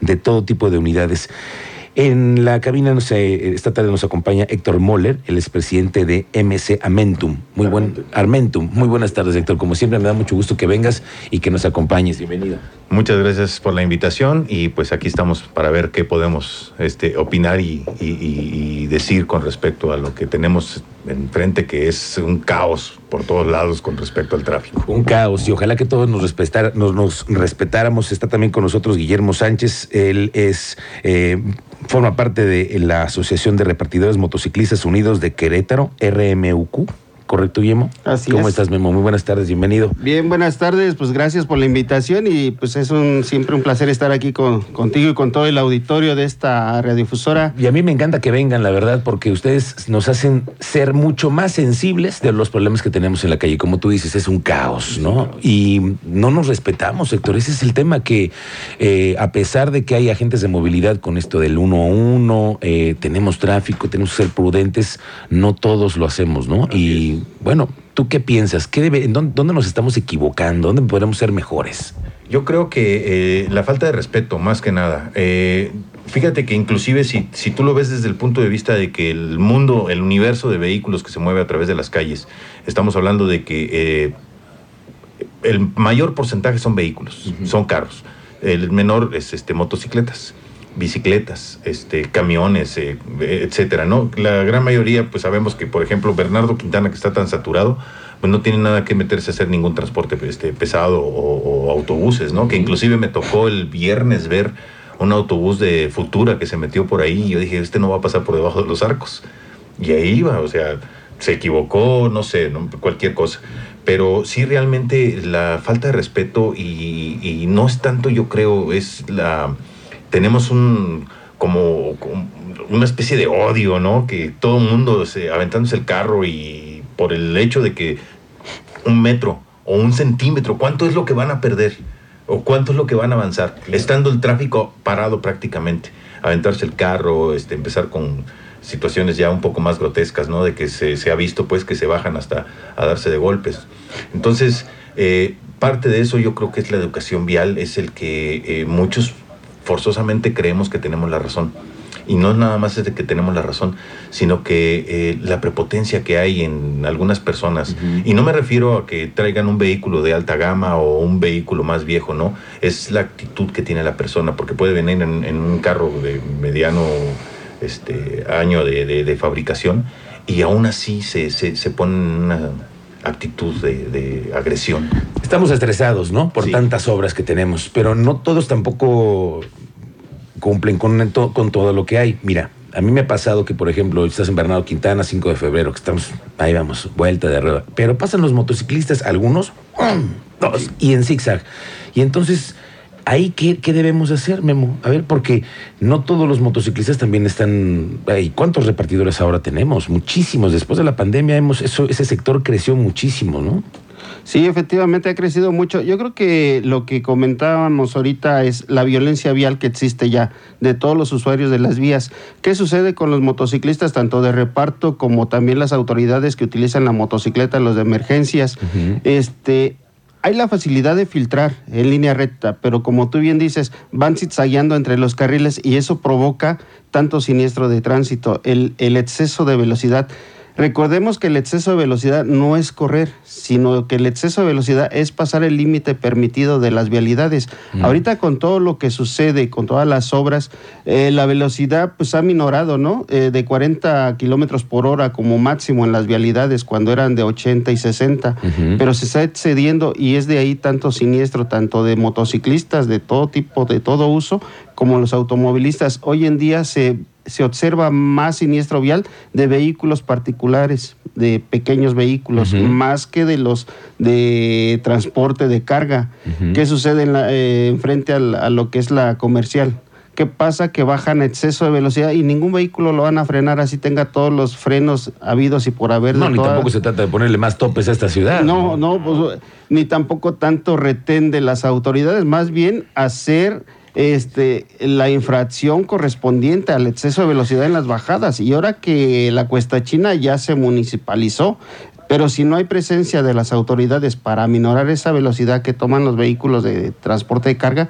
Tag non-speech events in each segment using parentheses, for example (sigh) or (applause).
de todo tipo de unidades. En la cabina esta tarde nos acompaña Héctor Moller, el expresidente de MC Amentum. Muy buen Armentum. Muy buenas tardes, Héctor. Como siempre me da mucho gusto que vengas y que nos acompañes. Bienvenido. Muchas gracias por la invitación y pues aquí estamos para ver qué podemos este, opinar y, decir con respecto a lo que tenemos enfrente, que es un caos por todos lados con respecto al tráfico. Un caos y ojalá que todos nos, nos, respetáramos. Está también con nosotros Guillermo Sánchez. Él es... Eh, forma parte de la Asociación de Repartidores Motociclistas Unidos de Querétaro, RMUQ. ¿Correcto, Guillermo? Así ¿Cómo estás, Memo? Muy buenas tardes, bienvenido. Bien, buenas tardes, pues gracias por la invitación y pues es un siempre un placer estar aquí con, contigo y con todo el auditorio de esta radiodifusora. Y a mí me encanta que vengan, la verdad, porque ustedes nos hacen ser mucho más sensibles de los problemas que tenemos en la calle. Como tú dices, es un caos, ¿no? Y no nos respetamos, Héctor. Ese es el tema que, eh, a pesar de que hay agentes de movilidad con esto del uno a uno, eh, tenemos tráfico, tenemos que ser prudentes, no todos lo hacemos, ¿no? Y bueno, ¿tú qué piensas? ¿Qué debe, dónde, nos estamos equivocando? ¿Dónde podemos ser mejores? Yo creo que eh, la falta de respeto, más que nada. Eh, fíjate que inclusive si, si tú lo ves desde el punto de vista de que el mundo, el universo de vehículos que se mueve a través de las calles, estamos hablando de que eh, el mayor porcentaje son vehículos, son carros. El menor es este, motocicletas bicicletas, este, camiones, eh, etcétera, ¿no? La gran mayoría, pues sabemos que, por ejemplo, Bernardo Quintana, que está tan saturado, pues no tiene nada que meterse a hacer ningún transporte este, pesado o, autobuses, ¿no? Que inclusive me tocó el viernes ver un autobús de Futura que se metió por ahí y yo dije, este no va a pasar por debajo de los arcos. Y ahí iba, o sea, se equivocó, no sé, cualquier cosa. Pero sí realmente la falta de respeto y no es tanto, yo creo, es la tenemos un como, una especie de odio, ¿no? Que todo el mundo se, aventándose el carro y por el hecho de que un metro o un centímetro, ¿cuánto es lo que van a perder? ¿O cuánto es lo que van a avanzar? Estando el tráfico parado prácticamente. Aventarse el carro, este, empezar con situaciones ya un poco más grotescas, ¿no? De que se, ha visto pues que se bajan hasta a darse de golpes. Entonces, eh, parte de eso yo creo que es la educación vial, es el que eh, muchos forzosamente creemos que tenemos la razón. Y no nada más es de que tenemos la razón, sino que eh, la prepotencia que hay en algunas personas, y no me refiero a que traigan un vehículo de alta gama o un vehículo más viejo, ¿no? Es la actitud que tiene la persona, porque puede venir en, un carro de mediano este, año de, fabricación y aún así se, se, se pone en una actitud de, agresión. Estamos estresados, ¿no? Por tantas obras que tenemos, pero no todos tampoco cumplen con, con todo lo que hay. Mira, a mí me ha pasado que, por ejemplo, estás en Bernardo Quintana, 5 de febrero, que estamos, ahí vamos, vuelta de rueda. Pero pasan los motociclistas, algunos, dos, y en zigzag. Y entonces ahí qué, qué, debemos hacer, Memo? A ver, porque no todos los motociclistas también están. ¿Y cuántos repartidores ahora tenemos? Muchísimos. Después de la pandemia hemos, eso, ese sector creció muchísimo, ¿no? Sí, efectivamente ha crecido mucho. Yo creo que lo que comentábamos ahorita es la violencia vial que existe ya de todos los usuarios de las vías. ¿Qué sucede con los motociclistas, tanto de reparto como también las autoridades que utilizan la motocicleta, los de emergencias? Este, hay la facilidad de filtrar en línea recta, pero como tú bien dices, van zigzagueando entre los carriles y eso provoca tanto siniestro de tránsito, el, el exceso de velocidad. Recordemos que el exceso de velocidad no es correr, sino que el exceso de velocidad es pasar el límite permitido de las vialidades. Mm. Ahorita con todo lo que sucede, con todas las obras, eh, la velocidad pues ha minorado, ¿no? Eh, de 40 kilómetros por hora como máximo en las vialidades cuando eran de 80 y 60, pero se está excediendo y es de ahí tanto siniestro, tanto de motociclistas de todo tipo, de todo uso, como los automovilistas. Hoy en día se se observa más siniestro vial de vehículos particulares, de pequeños vehículos, más que de los de transporte de carga. ¿Qué sucede en, la, eh, frente a, lo que es la comercial? ¿Qué pasa? Que bajan exceso de velocidad y ningún vehículo lo van a frenar así tenga todos los frenos habidos y por haber. No, ni tampoco se trata de ponerle más topes a esta ciudad. No, no, pues, ni tampoco tanto retén de las autoridades, más bien hacer este, la infracción correspondiente al exceso de velocidad en las bajadas. Y ahora que la Cuesta China ya se municipalizó, pero si no hay presencia de las autoridades para minorar esa velocidad que toman los vehículos de transporte de carga,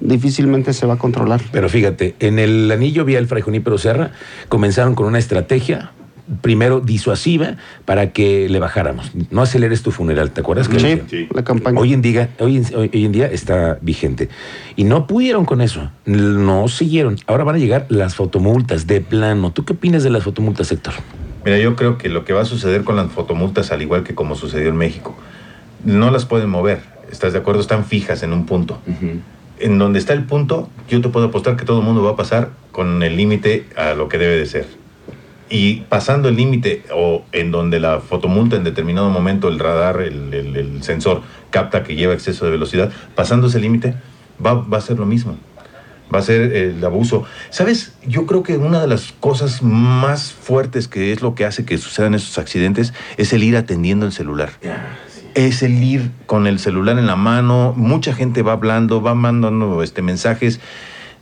difícilmente se va a controlar. Pero fíjate, en el anillo vial Fray Junípero Serra comenzaron con una estrategia primero disuasiva para que le bajáramos. No aceleres tu funeral, ¿te acuerdas? Que Sí, la campaña. Hoy en, día, hoy, en, hoy en día está vigente. Y no pudieron con eso. No siguieron. Ahora van a llegar las fotomultas de plano. ¿Tú qué opinas de las fotomultas, Héctor? Mira, yo creo que lo que va a suceder con las fotomultas, al igual que como sucedió en México, no las pueden mover. ¿Estás de acuerdo? Están fijas en un punto. En donde está el punto, yo te puedo apostar que todo el mundo va a pasar con el límite a lo que debe de ser. Y pasando el límite o en donde la fotomulta en determinado momento el radar, el, el- el sensor capta que lleva exceso de velocidad, pasando ese límite va, va a ser lo mismo. Va a ser el abuso. ¿Sabes? Yo creo que una de las cosas más fuertes que es lo que hace que sucedan esos accidentes es el ir atendiendo el celular es el ir con el celular en la mano. Mucha gente va hablando, va mandando este, mensajes.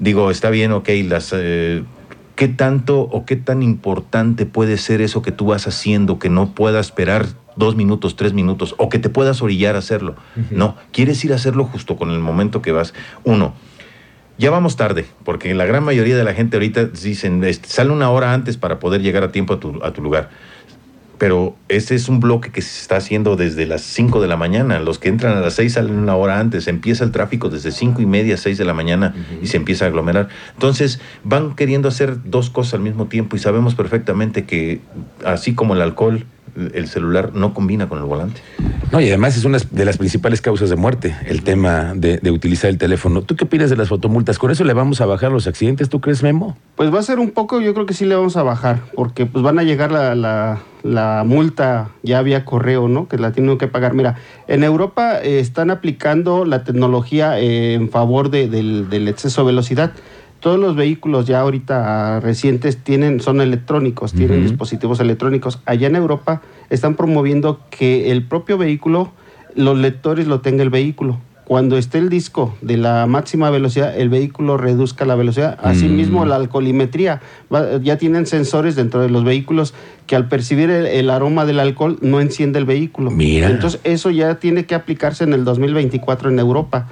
Digo, está bien, ok, las... eh, ¿Qué tanto o qué tan importante puede ser eso que tú vas haciendo que no puedas esperar dos minutos, tres minutos o que te puedas orillar a hacerlo? No, quieres ir a hacerlo justo con el momento que vas. Uno, ya vamos tarde, porque la gran mayoría de la gente ahorita dicen, este, sale una hora antes para poder llegar a tiempo a tu, a tu lugar pero ese es un bloque que se está haciendo desde las 5 de la mañana. Los que entran a las 6 salen una hora antes. Empieza el tráfico desde 5 y media, 6 de la mañana y se empieza a aglomerar. Entonces van queriendo hacer dos cosas al mismo tiempo y sabemos perfectamente que así como el alcohol, el celular no combina con el volante. No, y además es una de las principales causas de muerte, el tema de, de utilizar el teléfono. ¿Tú qué opinas de las fotomultas? ¿Con eso le vamos a bajar los accidentes? ¿Tú crees, Memo? Pues va a ser un poco, yo creo que sí le vamos a bajar, porque pues van a llegar la, la- la multa ya vía correo, ¿no? Que la tienen que pagar. Mira, en Europa eh, están aplicando la tecnología eh, en favor de- del, del exceso de velocidad. Todos los vehículos ya ahorita ah, recientes tienen, son electrónicos, tienen dispositivos electrónicos. Allá en Europa están promoviendo que el propio vehículo, los lectores lo tenga el vehículo. Cuando esté el disco de la máxima velocidad, el vehículo reduzca la velocidad. Asimismo, Mm. la alcoholimetría. Va- ya tienen sensores dentro de los vehículos que al percibir el, el aroma del alcohol no enciende el vehículo. Mira. Entonces, eso ya tiene que aplicarse en el 2024 en Europa.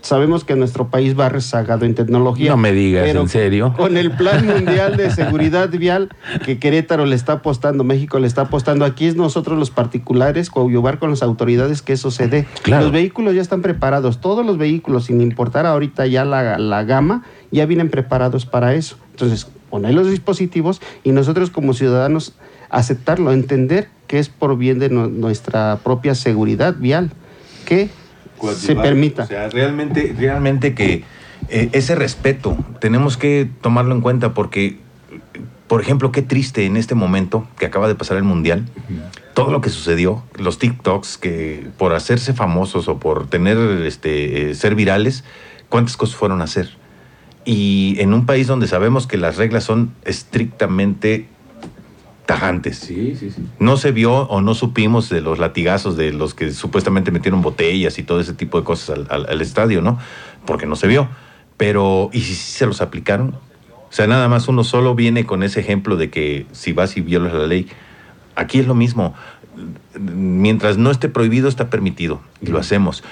Sabemos que nuestro país va rezagado en tecnología. No me digas, pero ¿en serio? Con el Plan Mundial de Seguridad Vial que Querétaro le está apostando, México le está apostando, aquí es nosotros los particulares coadyuvar con las autoridades que eso se dé. Claro. Los vehículos ya están preparados, todos los vehículos, sin importar ahorita ya la, la gama, ya vienen preparados para eso. Entonces, poner los dispositivos y nosotros como ciudadanos aceptarlo, entender que es por bien de no- nuestra propia seguridad vial, que se permita. O sea, realmente, realmente que eh, ese respeto tenemos que tomarlo en cuenta porque, por ejemplo, qué triste en este momento que acaba de pasar el Mundial, todo lo que sucedió, los TikToks que por hacerse famosos o por tener, este, eh, ser virales, cuántas cosas fueron a hacer. Y en un país donde sabemos que las reglas son estrictamente tajantes. Sí, sí, sí. No se vio o no supimos de los latigazos de los que supuestamente metieron botellas y todo ese tipo de cosas al, al- al estadio, ¿no? Porque no se vio. Pero, ¿y si se los aplicaron? O sea, nada más uno solo viene con ese ejemplo de que si vas y violas la ley. Aquí es lo mismo. Mientras no esté prohibido, está permitido. Y lo hacemos.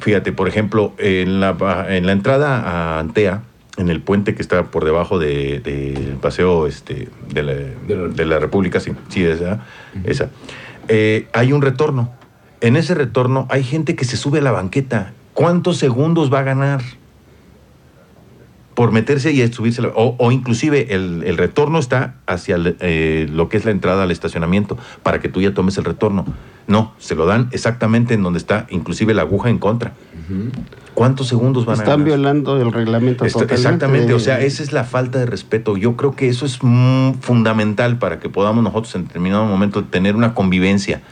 Fíjate, por ejemplo, en la, en la entrada a Antea, en el puente que está por debajo del de, del paseo este, de, la, de la República, sí, sí, esa, esa. Eh, hay un retorno. En ese retorno hay gente que se sube a la banqueta. ¿Cuántos segundos va a ganar? Por meterse y subirse. O, o inclusive el, el retorno está hacia el, eh, lo que es la entrada al estacionamiento, para que tú ya tomes el retorno. No, se lo dan exactamente en donde está inclusive la aguja en contra. ¿Cuántos segundos van a Están violando el reglamento totalmente. exactamente, o sea, esa es la falta de respeto. Yo creo que eso es mm, fundamental para que podamos nosotros en determinado momento tener una convivencia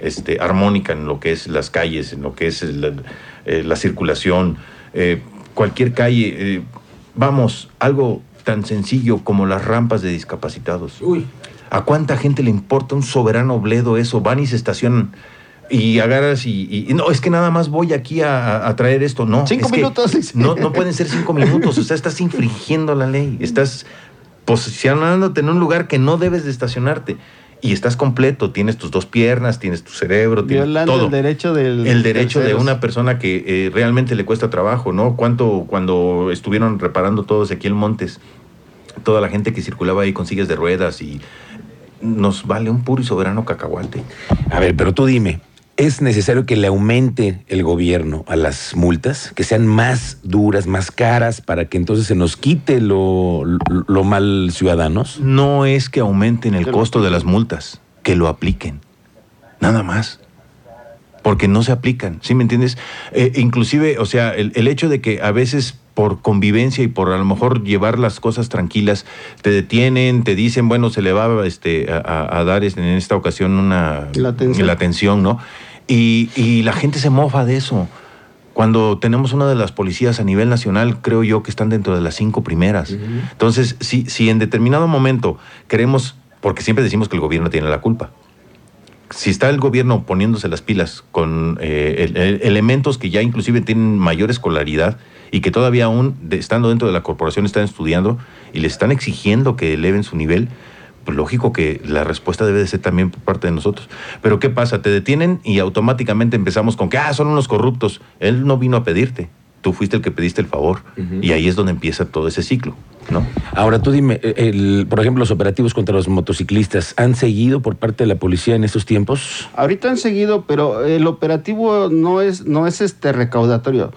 este, armónica en lo que es las calles, en lo que es eh, la circulación, eh, cualquier calle. eh, vamos, algo tan sencillo como las rampas de discapacitados. Uy. ¿A cuánta gente le importa un soberano bledo eso? Van y se estacionan y agarras y, no, es que nada más voy aquí a, traer esto. No, Cinco es minutos. No, no pueden ser cinco minutos. O sea, estás infringiendo la ley. Estás posicionándote en un lugar que no debes de estacionarte. y estás completo, tienes tus dos piernas, tienes tu cerebro, tienes Violando todo. el derecho del el derecho de una persona que eh, realmente le cuesta trabajo, ¿no? Cuánto cuando estuvieron reparando todo Ezequiel Montes, toda la gente que circulaba ahí con sillas de ruedas y nos vale un puro y soberano cacahuate. A ver, pero tú dime, ¿es necesario que le aumente el gobierno a las multas? Que sean más duras, más caras, para que entonces se nos quite lo, lo, lo mal ciudadanos? No es que aumenten el costo de las multas, que lo apliquen. Nada más. Porque no se aplican, ¿sí me entiendes? Eh, inclusive, o sea, el, el hecho de que a veces por convivencia y por a lo mejor llevar las cosas tranquilas, te detienen, te dicen, bueno, se le va este, a, dar en esta ocasión una La atención. la atención, ¿no? Y, y la gente se mofa de eso. Cuando tenemos una de las policías a nivel nacional, creo yo que están dentro de las cinco primeras. Entonces, si, si en determinado momento queremos, porque siempre decimos que el gobierno tiene la culpa, si está el gobierno poniéndose las pilas con eh, el- el- elementos que ya inclusive tienen mayor escolaridad y que todavía aún de- estando dentro de la corporación están estudiando y le están exigiendo que eleven su nivel, pues lógico que la respuesta debe de ser también por parte de nosotros. Pero ¿qué pasa? Te detienen y automáticamente empezamos con que, ah, son unos corruptos. Él no vino a pedirte. Tú fuiste el que pediste el favor. Y ahí es donde empieza todo ese ciclo, ¿no? Ahora tú dime, eh, el, por ejemplo, los operativos contra los motociclistas, ¿han seguido por parte de la policía en estos tiempos? Ahorita han seguido, pero el operativo no es, no es este recaudatorio.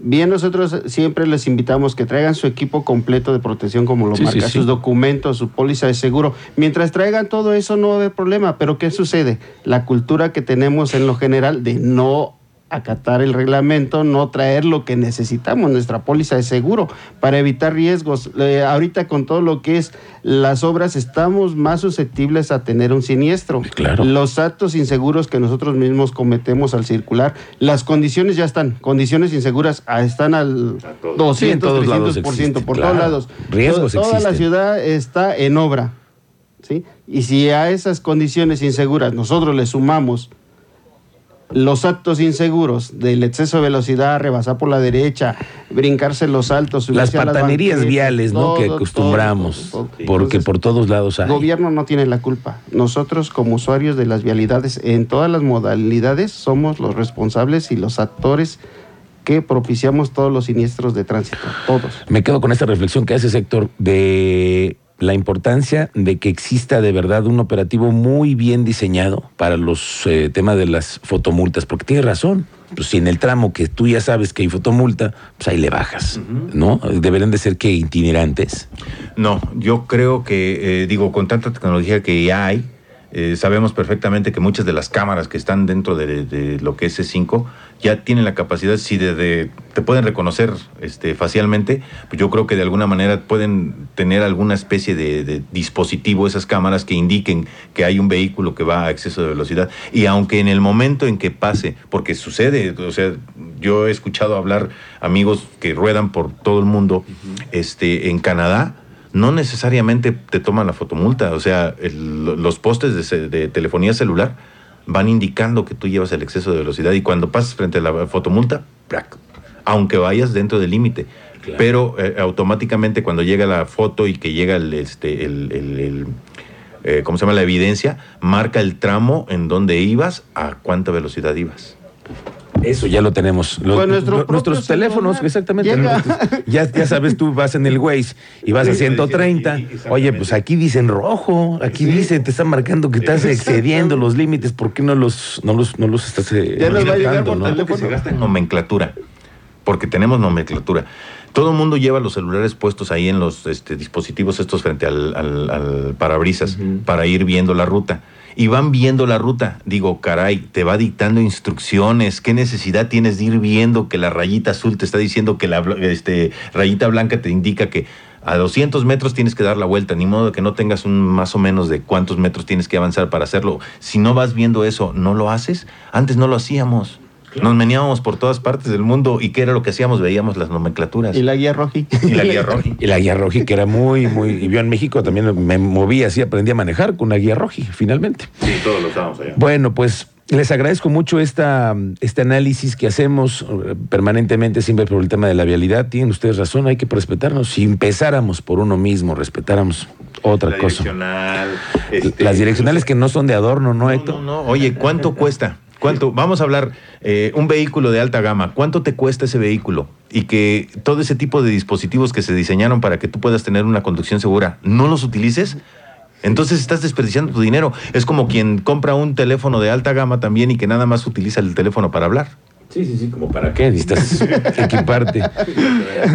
Bien, nosotros siempre les invitamos que traigan su equipo completo de protección, como lo Sí, marca, sí, sí. sus documentos, su póliza de seguro. Mientras traigan todo eso, no va a haber problema. Pero ¿qué sucede? La cultura que tenemos en lo general de no acatar el reglamento, no traer lo que necesitamos, nuestra póliza de seguro, para evitar riesgos. Eh, ahorita con todo lo que es las obras, estamos más susceptibles a tener un siniestro. Claro. Los actos inseguros que nosotros mismos cometemos al circular, las condiciones ya están, condiciones inseguras ah, están al 200, Sí, en todos lados 300%, existe, por claro. todos lados. Riesgos Toda la ciudad está en obra, ¿sí? Y si a esas condiciones inseguras nosotros le sumamos los actos inseguros del exceso de velocidad, rebasar por la derecha, brincarse los altos, Las patanerías banquetas, viales, ¿no? que acostumbramos, todo, todo, todo. porque Entonces, por todos lados hay. el gobierno no tiene la culpa. Nosotros como usuarios de las vialidades en todas las modalidades somos los responsables y los actores que propiciamos todos los siniestros de tránsito, todos. Me quedo con esta reflexión que hace Héctor de la importancia de que exista de verdad un operativo muy bien diseñado para los eh, temas de las fotomultas, porque tiene razón. Pues si en el tramo que tú ya sabes que hay fotomulta, pues ahí le bajas, ¿no? Deberían de ser que itinerantes. No, yo creo que, eh, digo, con tanta tecnología que ya hay, eh, sabemos perfectamente que muchas de las cámaras que están dentro de, de lo que es C5 ya tienen la capacidad, si de, de- te pueden reconocer este, facialmente, pues yo creo que de alguna manera pueden tener alguna especie de, de dispositivo esas cámaras que indiquen que hay un vehículo que va a exceso de velocidad. Y aunque en el momento en que pase, porque sucede, o sea, yo he escuchado hablar amigos que ruedan por todo el mundo, este, en Canadá, no necesariamente te toman la fotomulta. O sea, el- los postes de, telefonía celular van indicando que tú llevas el exceso de velocidad y cuando pasas frente a la fotomulta, aunque vayas dentro del límite. Claro. Pero eh, automáticamente cuando llega la foto y que llega el, este, el, eh, ¿cómo se llama? La evidencia, marca el tramo en donde ibas, a cuánta velocidad ibas. Eso ya lo tenemos. Los- Con nuestro lo- nuestros teléfonos, celular. exactamente. Llega. Ya, ya sabes, tú vas en el Waze y vas a 130. Oye, pues aquí dicen rojo, aquí dice, te están marcando que estás excediendo los límites. ¿Por qué no los, no los, no los estás eh, Ya nos va a llegar por no? teléfono. Se gasta en nomenclatura, porque tenemos nomenclatura. Todo el mundo lleva los celulares puestos ahí en los este, dispositivos estos frente al, al- al parabrisas para ir viendo la ruta. Y van viendo la ruta. Digo, caray, te va dictando instrucciones. ¿Qué necesidad tienes de ir viendo que la rayita azul te está diciendo que la este, rayita blanca te indica que a 200 metros tienes que dar la vuelta? Ni modo que no tengas un más o menos de cuántos metros tienes que avanzar para hacerlo. Si no vas viendo eso, ¿no lo haces? Antes no lo hacíamos. Nos meneábamos por todas partes del mundo y ¿qué era lo que hacíamos? Veíamos las nomenclaturas. Y la guía roji. Y la guía (laughs) roja. Y la guía roji, que era muy, muy. Y yo en México también me moví así, aprendí a manejar con una guía roji, finalmente. Sí, todos lo usábamos allá. Bueno, pues les agradezco mucho esta, este análisis que hacemos eh, permanentemente siempre por el tema de la vialidad. Tienen ustedes razón, hay que respetarnos. Si empezáramos por uno mismo, respetáramos Otra la cosa. direccional, este, Las direccionales que no son de adorno, ¿no, no, Héctor? no, no. Oye, ¿cuánto cuesta? ¿Cuánto? Vamos a hablar, eh, un vehículo de alta gama, ¿cuánto te cuesta ese vehículo? Y que todo ese tipo de dispositivos que se diseñaron para que tú puedas tener una conducción segura, no los utilices. Entonces estás desperdiciando tu dinero. Es como quien compra un teléfono de alta gama también y que nada más utiliza el teléfono para hablar. Sí, sí, sí, como para qué necesitas (laughs) equiparte.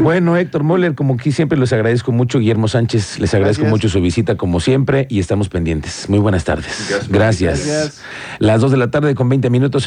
Bueno, Héctor Moller, como aquí siempre les agradezco mucho. Guillermo Sánchez, les agradezco Gracias. mucho su visita como siempre y estamos pendientes. Muy buenas tardes. Gracias. Gracias. Gracias. Las dos de la tarde con 20 minutos.